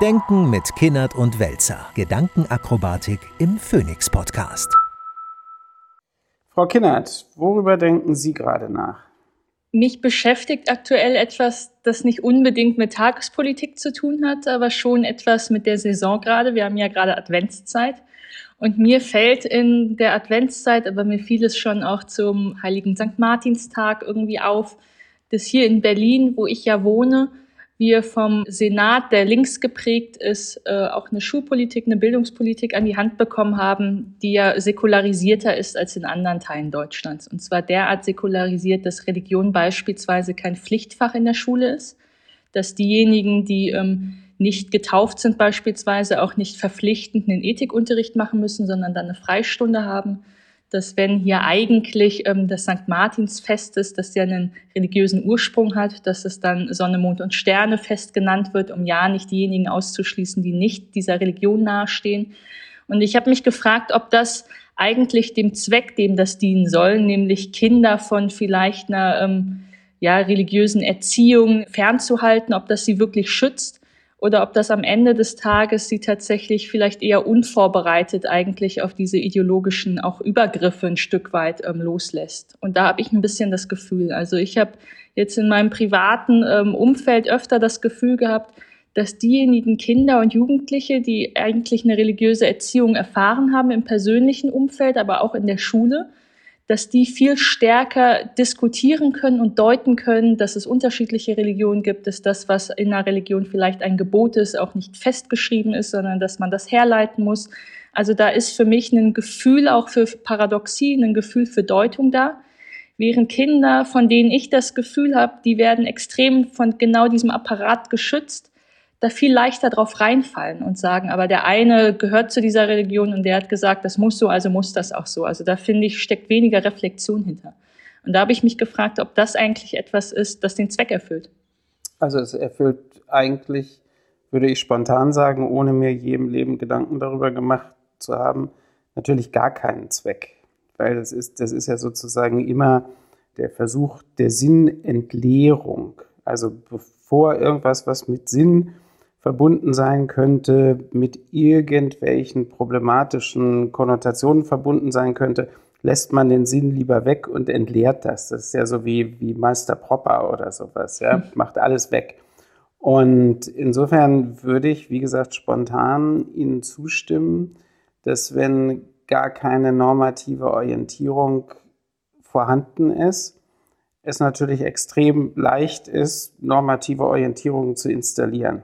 Denken mit Kinnert und Welzer. Gedankenakrobatik im Phoenix Podcast. Frau Kinnert, worüber denken Sie gerade nach? Mich beschäftigt aktuell etwas, das nicht unbedingt mit Tagespolitik zu tun hat, aber schon etwas mit der Saison gerade. Wir haben ja gerade Adventszeit. Und mir fällt in der Adventszeit, aber mir fiel es schon auch zum Heiligen St. Martinstag irgendwie auf, dass hier in Berlin, wo ich ja wohne, wir vom Senat, der links geprägt ist, äh, auch eine Schulpolitik, eine Bildungspolitik an die Hand bekommen haben, die ja säkularisierter ist als in anderen Teilen Deutschlands. Und zwar derart säkularisiert, dass Religion beispielsweise kein Pflichtfach in der Schule ist, dass diejenigen, die ähm, nicht getauft sind beispielsweise, auch nicht verpflichtend einen Ethikunterricht machen müssen, sondern dann eine Freistunde haben dass wenn hier eigentlich ähm, das St. Martinsfest ist, das ja einen religiösen Ursprung hat, dass es dann Sonne, Mond und Sterne fest genannt wird, um ja nicht diejenigen auszuschließen, die nicht dieser Religion nahestehen. Und ich habe mich gefragt, ob das eigentlich dem Zweck, dem das dienen soll, nämlich Kinder von vielleicht einer ähm, ja, religiösen Erziehung fernzuhalten, ob das sie wirklich schützt oder ob das am Ende des Tages sie tatsächlich vielleicht eher unvorbereitet eigentlich auf diese ideologischen auch Übergriffe ein Stück weit ähm, loslässt. Und da habe ich ein bisschen das Gefühl. Also ich habe jetzt in meinem privaten ähm, Umfeld öfter das Gefühl gehabt, dass diejenigen Kinder und Jugendliche, die eigentlich eine religiöse Erziehung erfahren haben im persönlichen Umfeld, aber auch in der Schule, dass die viel stärker diskutieren können und deuten können, dass es unterschiedliche Religionen gibt, dass das, was in einer Religion vielleicht ein Gebot ist, auch nicht festgeschrieben ist, sondern dass man das herleiten muss. Also da ist für mich ein Gefühl auch für Paradoxie, ein Gefühl für Deutung da. Während Kinder, von denen ich das Gefühl habe, die werden extrem von genau diesem Apparat geschützt, da viel leichter drauf reinfallen und sagen, aber der eine gehört zu dieser Religion und der hat gesagt, das muss so, also muss das auch so. Also da finde ich, steckt weniger Reflexion hinter. Und da habe ich mich gefragt, ob das eigentlich etwas ist, das den Zweck erfüllt. Also es erfüllt eigentlich, würde ich spontan sagen, ohne mir jedem Leben Gedanken darüber gemacht zu haben, natürlich gar keinen Zweck. Weil das ist, das ist ja sozusagen immer der Versuch der Sinnentleerung. Also bevor irgendwas, was mit Sinn verbunden sein könnte, mit irgendwelchen problematischen Konnotationen verbunden sein könnte, lässt man den Sinn lieber weg und entleert das. Das ist ja so wie, wie Meister Propper oder sowas, ja, macht alles weg. Und insofern würde ich, wie gesagt, spontan Ihnen zustimmen, dass wenn gar keine normative Orientierung vorhanden ist, es natürlich extrem leicht ist, normative Orientierungen zu installieren.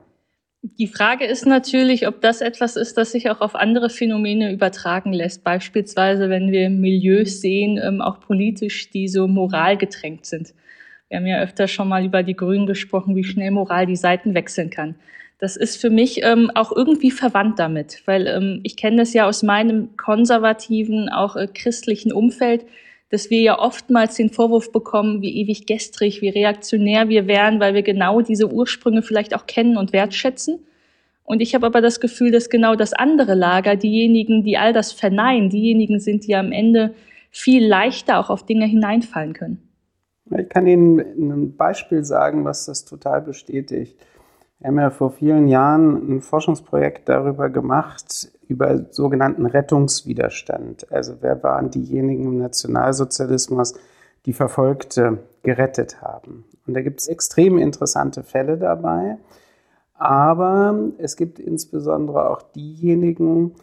Die Frage ist natürlich, ob das etwas ist, das sich auch auf andere Phänomene übertragen lässt. Beispielsweise, wenn wir Milieus sehen, ähm, auch politisch, die so moralgetränkt sind. Wir haben ja öfter schon mal über die Grünen gesprochen, wie schnell Moral die Seiten wechseln kann. Das ist für mich ähm, auch irgendwie verwandt damit, weil ähm, ich kenne das ja aus meinem konservativen, auch äh, christlichen Umfeld dass wir ja oftmals den Vorwurf bekommen, wie ewig gestrig, wie reaktionär wir wären, weil wir genau diese Ursprünge vielleicht auch kennen und wertschätzen. Und ich habe aber das Gefühl, dass genau das andere Lager, diejenigen, die all das verneinen, diejenigen sind, die am Ende viel leichter auch auf Dinge hineinfallen können. Ich kann Ihnen ein Beispiel sagen, was das total bestätigt. Wir haben ja vor vielen Jahren ein Forschungsprojekt darüber gemacht, über sogenannten Rettungswiderstand. Also wer waren diejenigen im Nationalsozialismus, die Verfolgte gerettet haben. Und da gibt es extrem interessante Fälle dabei. Aber es gibt insbesondere auch diejenigen,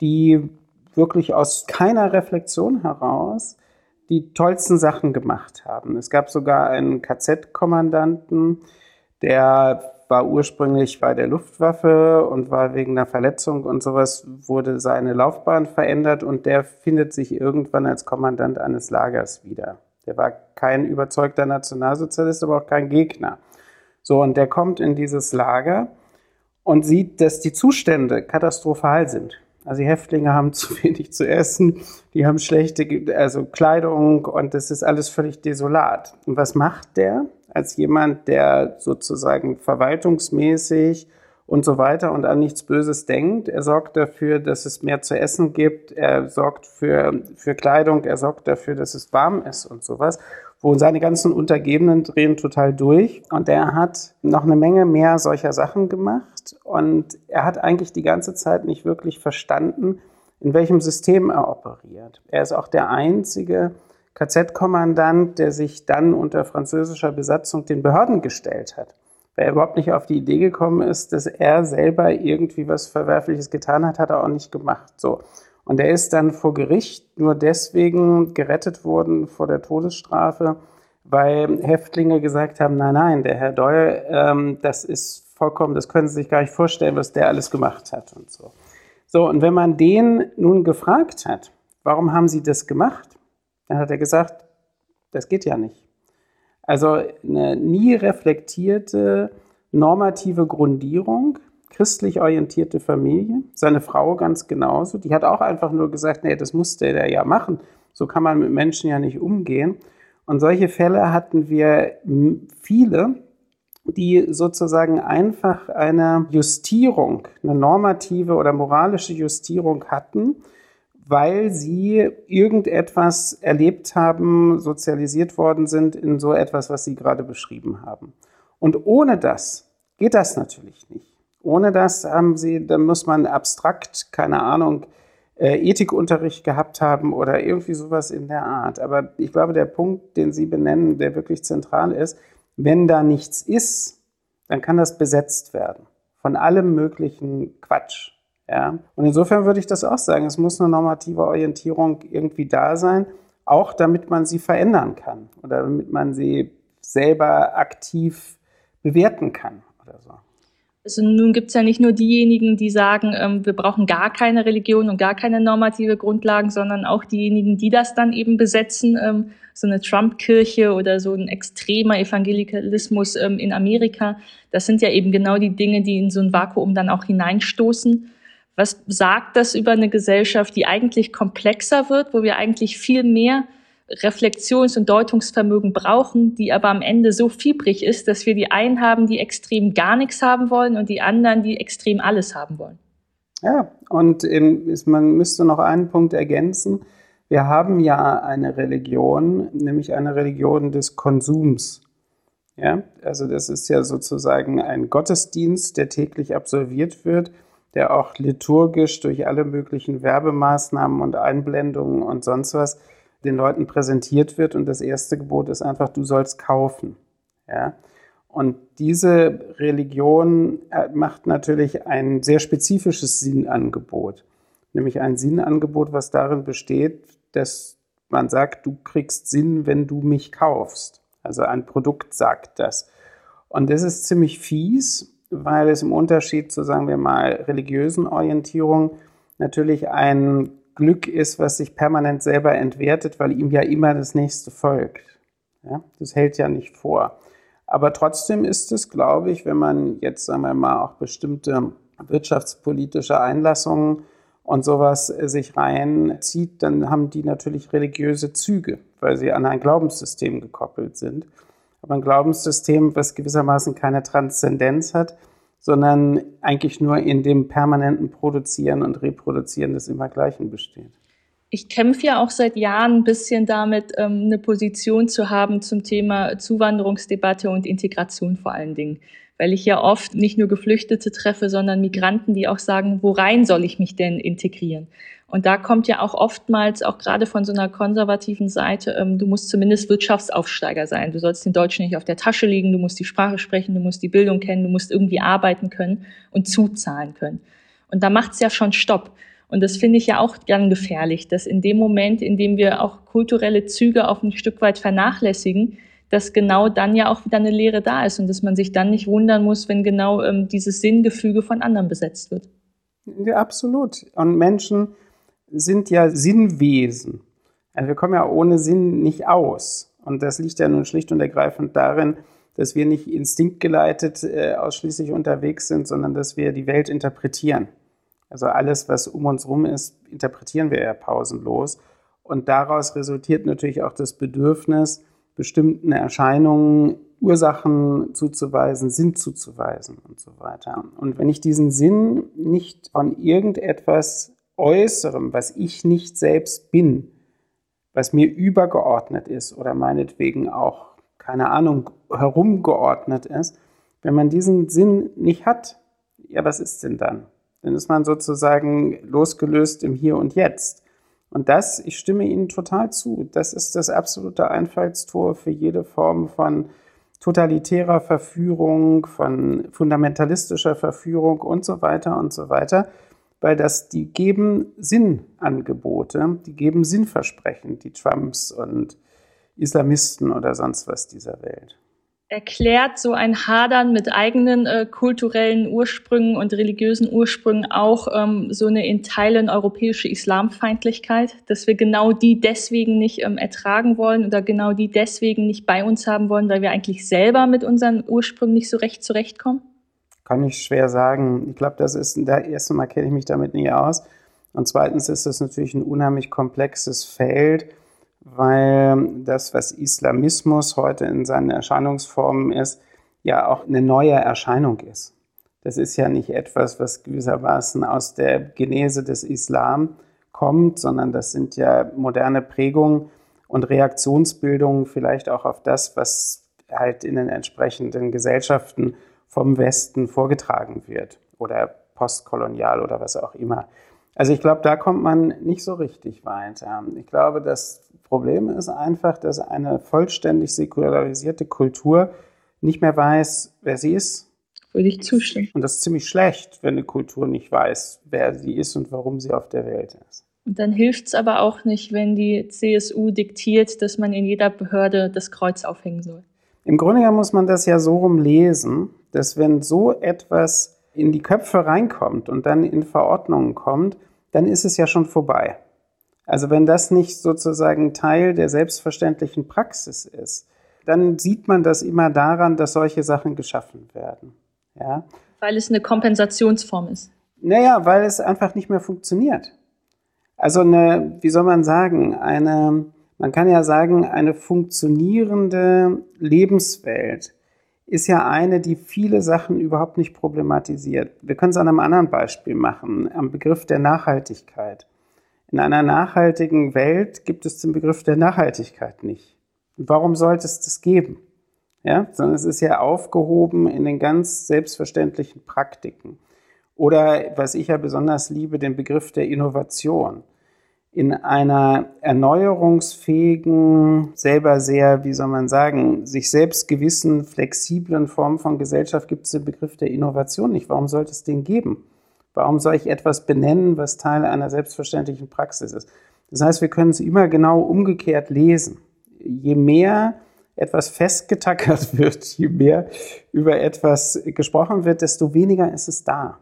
die wirklich aus keiner Reflexion heraus die tollsten Sachen gemacht haben. Es gab sogar einen KZ-Kommandanten, der war ursprünglich bei der Luftwaffe und war wegen einer Verletzung und sowas, wurde seine Laufbahn verändert und der findet sich irgendwann als Kommandant eines Lagers wieder. Der war kein überzeugter Nationalsozialist, aber auch kein Gegner. So, und der kommt in dieses Lager und sieht, dass die Zustände katastrophal sind. Also die Häftlinge haben zu wenig zu essen, die haben schlechte also Kleidung und das ist alles völlig desolat. Und was macht der? als jemand, der sozusagen verwaltungsmäßig und so weiter und an nichts Böses denkt. Er sorgt dafür, dass es mehr zu essen gibt. Er sorgt für, für Kleidung. Er sorgt dafür, dass es warm ist und sowas. Wo seine ganzen Untergebenen drehen total durch. Und er hat noch eine Menge mehr solcher Sachen gemacht. Und er hat eigentlich die ganze Zeit nicht wirklich verstanden, in welchem System er operiert. Er ist auch der einzige KZ-Kommandant, der sich dann unter französischer Besatzung den Behörden gestellt hat. Weil er überhaupt nicht auf die Idee gekommen ist, dass er selber irgendwie was Verwerfliches getan hat, hat er auch nicht gemacht. So. Und er ist dann vor Gericht nur deswegen gerettet worden vor der Todesstrafe, weil Häftlinge gesagt haben, nein, nein, der Herr Doyle, ähm, das ist vollkommen, das können Sie sich gar nicht vorstellen, was der alles gemacht hat und so. So, und wenn man den nun gefragt hat, warum haben Sie das gemacht, dann hat er gesagt, das geht ja nicht. Also eine nie reflektierte normative Grundierung, christlich orientierte Familie, seine Frau ganz genauso, die hat auch einfach nur gesagt, nee, das musste der ja machen. So kann man mit Menschen ja nicht umgehen. Und solche Fälle hatten wir viele, die sozusagen einfach eine Justierung, eine normative oder moralische Justierung hatten, weil sie irgendetwas erlebt haben, sozialisiert worden sind in so etwas, was Sie gerade beschrieben haben. Und ohne das geht das natürlich nicht. Ohne das haben Sie, dann muss man abstrakt, keine Ahnung, äh, Ethikunterricht gehabt haben oder irgendwie sowas in der Art. Aber ich glaube, der Punkt, den Sie benennen, der wirklich zentral ist, wenn da nichts ist, dann kann das besetzt werden von allem möglichen Quatsch. Ja? Und insofern würde ich das auch sagen, es muss eine normative Orientierung irgendwie da sein, auch damit man sie verändern kann oder damit man sie selber aktiv bewerten kann oder so. Also nun gibt es ja nicht nur diejenigen, die sagen, ähm, wir brauchen gar keine Religion und gar keine normative Grundlagen, sondern auch diejenigen, die das dann eben besetzen, ähm, so eine Trump-Kirche oder so ein extremer Evangelikalismus ähm, in Amerika. Das sind ja eben genau die Dinge, die in so ein Vakuum dann auch hineinstoßen. Was sagt das über eine Gesellschaft, die eigentlich komplexer wird, wo wir eigentlich viel mehr Reflexions- und Deutungsvermögen brauchen, die aber am Ende so fiebrig ist, dass wir die einen haben, die extrem gar nichts haben wollen und die anderen, die extrem alles haben wollen. Ja, und man müsste noch einen Punkt ergänzen. Wir haben ja eine Religion, nämlich eine Religion des Konsums. Ja, also das ist ja sozusagen ein Gottesdienst, der täglich absolviert wird, der auch liturgisch durch alle möglichen Werbemaßnahmen und Einblendungen und sonst was den Leuten präsentiert wird. Und das erste Gebot ist einfach, du sollst kaufen. Ja? Und diese Religion äh, macht natürlich ein sehr spezifisches Sinnangebot. Nämlich ein Sinnangebot, was darin besteht, dass man sagt, du kriegst Sinn, wenn du mich kaufst. Also ein Produkt sagt das. Und das ist ziemlich fies, weil es im Unterschied zu, sagen wir mal, religiösen Orientierung natürlich ein Glück ist, was sich permanent selber entwertet, weil ihm ja immer das nächste folgt. Ja, das hält ja nicht vor. Aber trotzdem ist es, glaube ich, wenn man jetzt, sagen wir mal, auch bestimmte wirtschaftspolitische Einlassungen und sowas sich reinzieht, dann haben die natürlich religiöse Züge, weil sie an ein Glaubenssystem gekoppelt sind. Aber ein Glaubenssystem, was gewissermaßen keine Transzendenz hat, sondern eigentlich nur in dem permanenten Produzieren und Reproduzieren des Immergleichen besteht. Ich kämpfe ja auch seit Jahren ein bisschen damit, ähm, eine Position zu haben zum Thema Zuwanderungsdebatte und Integration vor allen Dingen. Weil ich ja oft nicht nur Geflüchtete treffe, sondern Migranten, die auch sagen, worein soll ich mich denn integrieren? Und da kommt ja auch oftmals, auch gerade von so einer konservativen Seite, ähm, du musst zumindest Wirtschaftsaufsteiger sein. Du sollst den Deutschen nicht auf der Tasche liegen, du musst die Sprache sprechen, du musst die Bildung kennen, du musst irgendwie arbeiten können und zuzahlen können. Und da macht's ja schon Stopp. Und das finde ich ja auch dann gefährlich, dass in dem Moment, in dem wir auch kulturelle Züge auf ein Stück weit vernachlässigen, dass genau dann ja auch wieder eine Lehre da ist und dass man sich dann nicht wundern muss, wenn genau ähm, dieses Sinngefüge von anderen besetzt wird. Ja, absolut. Und Menschen sind ja Sinnwesen. Also wir kommen ja ohne Sinn nicht aus. Und das liegt ja nun schlicht und ergreifend darin, dass wir nicht instinktgeleitet äh, ausschließlich unterwegs sind, sondern dass wir die Welt interpretieren. Also alles, was um uns rum ist, interpretieren wir ja pausenlos. Und daraus resultiert natürlich auch das Bedürfnis, bestimmten Erscheinungen Ursachen zuzuweisen, Sinn zuzuweisen und so weiter. Und wenn ich diesen Sinn nicht von irgendetwas Äußerem, was ich nicht selbst bin, was mir übergeordnet ist oder meinetwegen auch, keine Ahnung, herumgeordnet ist, wenn man diesen Sinn nicht hat, ja, was ist denn dann? Dann ist man sozusagen losgelöst im Hier und Jetzt. Und das, ich stimme Ihnen total zu, das ist das absolute Einfallstor für jede Form von totalitärer Verführung, von fundamentalistischer Verführung und so weiter und so weiter, weil das, die geben Sinnangebote, die geben Sinnversprechen, die Trumps und Islamisten oder sonst was dieser Welt erklärt so ein Hadern mit eigenen äh, kulturellen Ursprüngen und religiösen Ursprüngen auch ähm, so eine in Teilen europäische Islamfeindlichkeit, dass wir genau die deswegen nicht ähm, ertragen wollen oder genau die deswegen nicht bei uns haben wollen, weil wir eigentlich selber mit unseren Ursprüngen nicht so recht zurechtkommen? Kann ich schwer sagen. Ich glaube, das ist, da erste Mal kenne ich mich damit nie aus. Und zweitens ist es natürlich ein unheimlich komplexes Feld weil das, was Islamismus heute in seinen Erscheinungsformen ist, ja auch eine neue Erscheinung ist. Das ist ja nicht etwas, was gewissermaßen aus der Genese des Islam kommt, sondern das sind ja moderne Prägungen und Reaktionsbildungen vielleicht auch auf das, was halt in den entsprechenden Gesellschaften vom Westen vorgetragen wird oder postkolonial oder was auch immer. Also ich glaube, da kommt man nicht so richtig weiter. Ich glaube, das Problem ist einfach, dass eine vollständig säkularisierte Kultur nicht mehr weiß, wer sie ist. Würde ich zustimmen. Und das ist ziemlich schlecht, wenn eine Kultur nicht weiß, wer sie ist und warum sie auf der Welt ist. Und dann hilft es aber auch nicht, wenn die CSU diktiert, dass man in jeder Behörde das Kreuz aufhängen soll. Im Grunde genommen muss man das ja so rum lesen, dass wenn so etwas in die Köpfe reinkommt und dann in Verordnungen kommt, dann ist es ja schon vorbei. Also wenn das nicht sozusagen Teil der selbstverständlichen Praxis ist, dann sieht man das immer daran, dass solche Sachen geschaffen werden. Ja? Weil es eine Kompensationsform ist. Naja, weil es einfach nicht mehr funktioniert. Also eine, wie soll man sagen, eine, man kann ja sagen, eine funktionierende Lebenswelt ist ja eine, die viele Sachen überhaupt nicht problematisiert. Wir können es an einem anderen Beispiel machen, am Begriff der Nachhaltigkeit. In einer nachhaltigen Welt gibt es den Begriff der Nachhaltigkeit nicht. Warum sollte es das geben? Ja, sondern es ist ja aufgehoben in den ganz selbstverständlichen Praktiken. Oder was ich ja besonders liebe, den Begriff der Innovation in einer erneuerungsfähigen, selber sehr, wie soll man sagen, sich selbst gewissen, flexiblen Form von Gesellschaft gibt es den Begriff der Innovation nicht. Warum sollte es den geben? Warum soll ich etwas benennen, was Teil einer selbstverständlichen Praxis ist? Das heißt, wir können es immer genau umgekehrt lesen. Je mehr etwas festgetackert wird, je mehr über etwas gesprochen wird, desto weniger ist es da.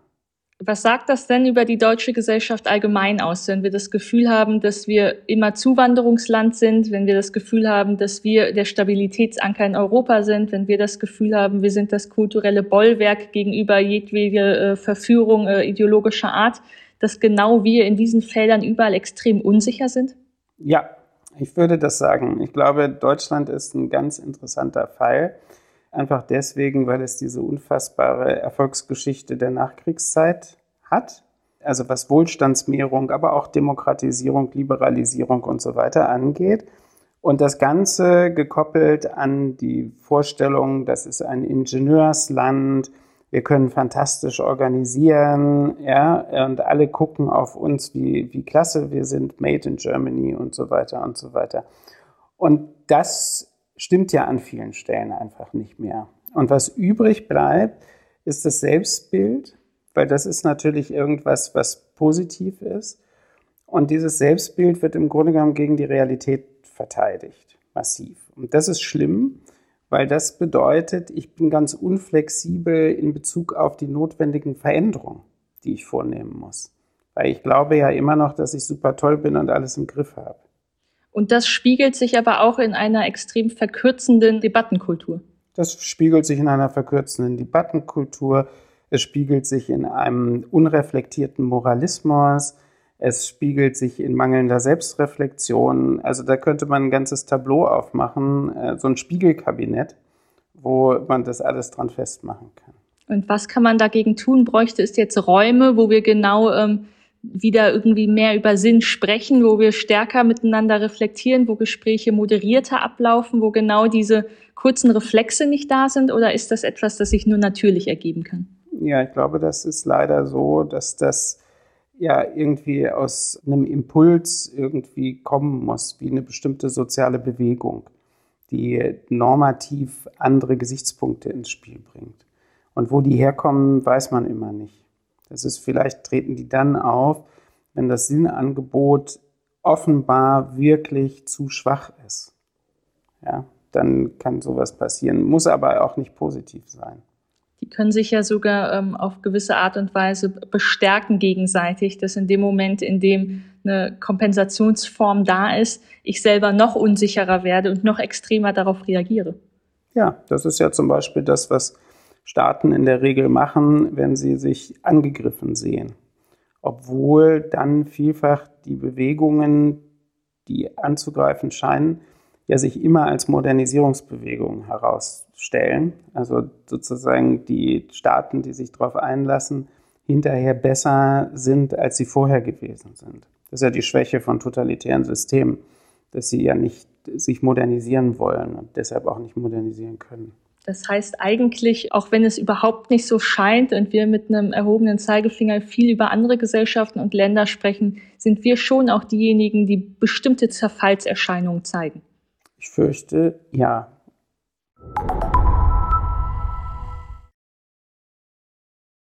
Was sagt das denn über die deutsche Gesellschaft allgemein aus, wenn wir das Gefühl haben, dass wir immer Zuwanderungsland sind, wenn wir das Gefühl haben, dass wir der Stabilitätsanker in Europa sind, wenn wir das Gefühl haben, wir sind das kulturelle Bollwerk gegenüber jedwede äh, Verführung äh, ideologischer Art, dass genau wir in diesen Feldern überall extrem unsicher sind? Ja, ich würde das sagen. Ich glaube, Deutschland ist ein ganz interessanter Fall. Einfach deswegen, weil es diese unfassbare Erfolgsgeschichte der Nachkriegszeit hat. Also was Wohlstandsmehrung, aber auch Demokratisierung, Liberalisierung und so weiter angeht. Und das Ganze gekoppelt an die Vorstellung, das ist ein Ingenieursland, wir können fantastisch organisieren, ja, und alle gucken auf uns, wie, wie klasse wir sind, made in Germany und so weiter und so weiter. Und das stimmt ja an vielen Stellen einfach nicht mehr. Und was übrig bleibt, ist das Selbstbild, weil das ist natürlich irgendwas, was positiv ist. Und dieses Selbstbild wird im Grunde genommen gegen die Realität verteidigt, massiv. Und das ist schlimm, weil das bedeutet, ich bin ganz unflexibel in Bezug auf die notwendigen Veränderungen, die ich vornehmen muss. Weil ich glaube ja immer noch, dass ich super toll bin und alles im Griff habe. Und das spiegelt sich aber auch in einer extrem verkürzenden Debattenkultur. Das spiegelt sich in einer verkürzenden Debattenkultur. Es spiegelt sich in einem unreflektierten Moralismus. Es spiegelt sich in mangelnder Selbstreflexion. Also da könnte man ein ganzes Tableau aufmachen, äh, so ein Spiegelkabinett, wo man das alles dran festmachen kann. Und was kann man dagegen tun? Bräuchte es jetzt Räume, wo wir genau ähm, wieder irgendwie mehr über Sinn sprechen, wo wir stärker miteinander reflektieren, wo Gespräche moderierter ablaufen, wo genau diese kurzen Reflexe nicht da sind? Oder ist das etwas, das sich nur natürlich ergeben kann? Ja, ich glaube, das ist leider so, dass das ja irgendwie aus einem Impuls irgendwie kommen muss, wie eine bestimmte soziale Bewegung, die normativ andere Gesichtspunkte ins Spiel bringt. Und wo die herkommen, weiß man immer nicht. Das ist vielleicht treten die dann auf, wenn das Sinnangebot offenbar wirklich zu schwach ist. Ja, dann kann sowas passieren, muss aber auch nicht positiv sein. Die können sich ja sogar ähm, auf gewisse Art und Weise bestärken gegenseitig, dass in dem Moment, in dem eine Kompensationsform da ist, ich selber noch unsicherer werde und noch extremer darauf reagiere. Ja, das ist ja zum Beispiel das, was Staaten in der Regel machen, wenn sie sich angegriffen sehen. Obwohl dann vielfach die Bewegungen, die anzugreifen scheinen, ja sich immer als Modernisierungsbewegungen herausstellen. Also sozusagen die Staaten, die sich darauf einlassen, hinterher besser sind, als sie vorher gewesen sind. Das ist ja die Schwäche von totalitären Systemen, dass sie ja nicht sich modernisieren wollen und deshalb auch nicht modernisieren können. Das heißt eigentlich, auch wenn es überhaupt nicht so scheint und wir mit einem erhobenen Zeigefinger viel über andere Gesellschaften und Länder sprechen, sind wir schon auch diejenigen, die bestimmte Zerfallserscheinungen zeigen. Ich fürchte, ja.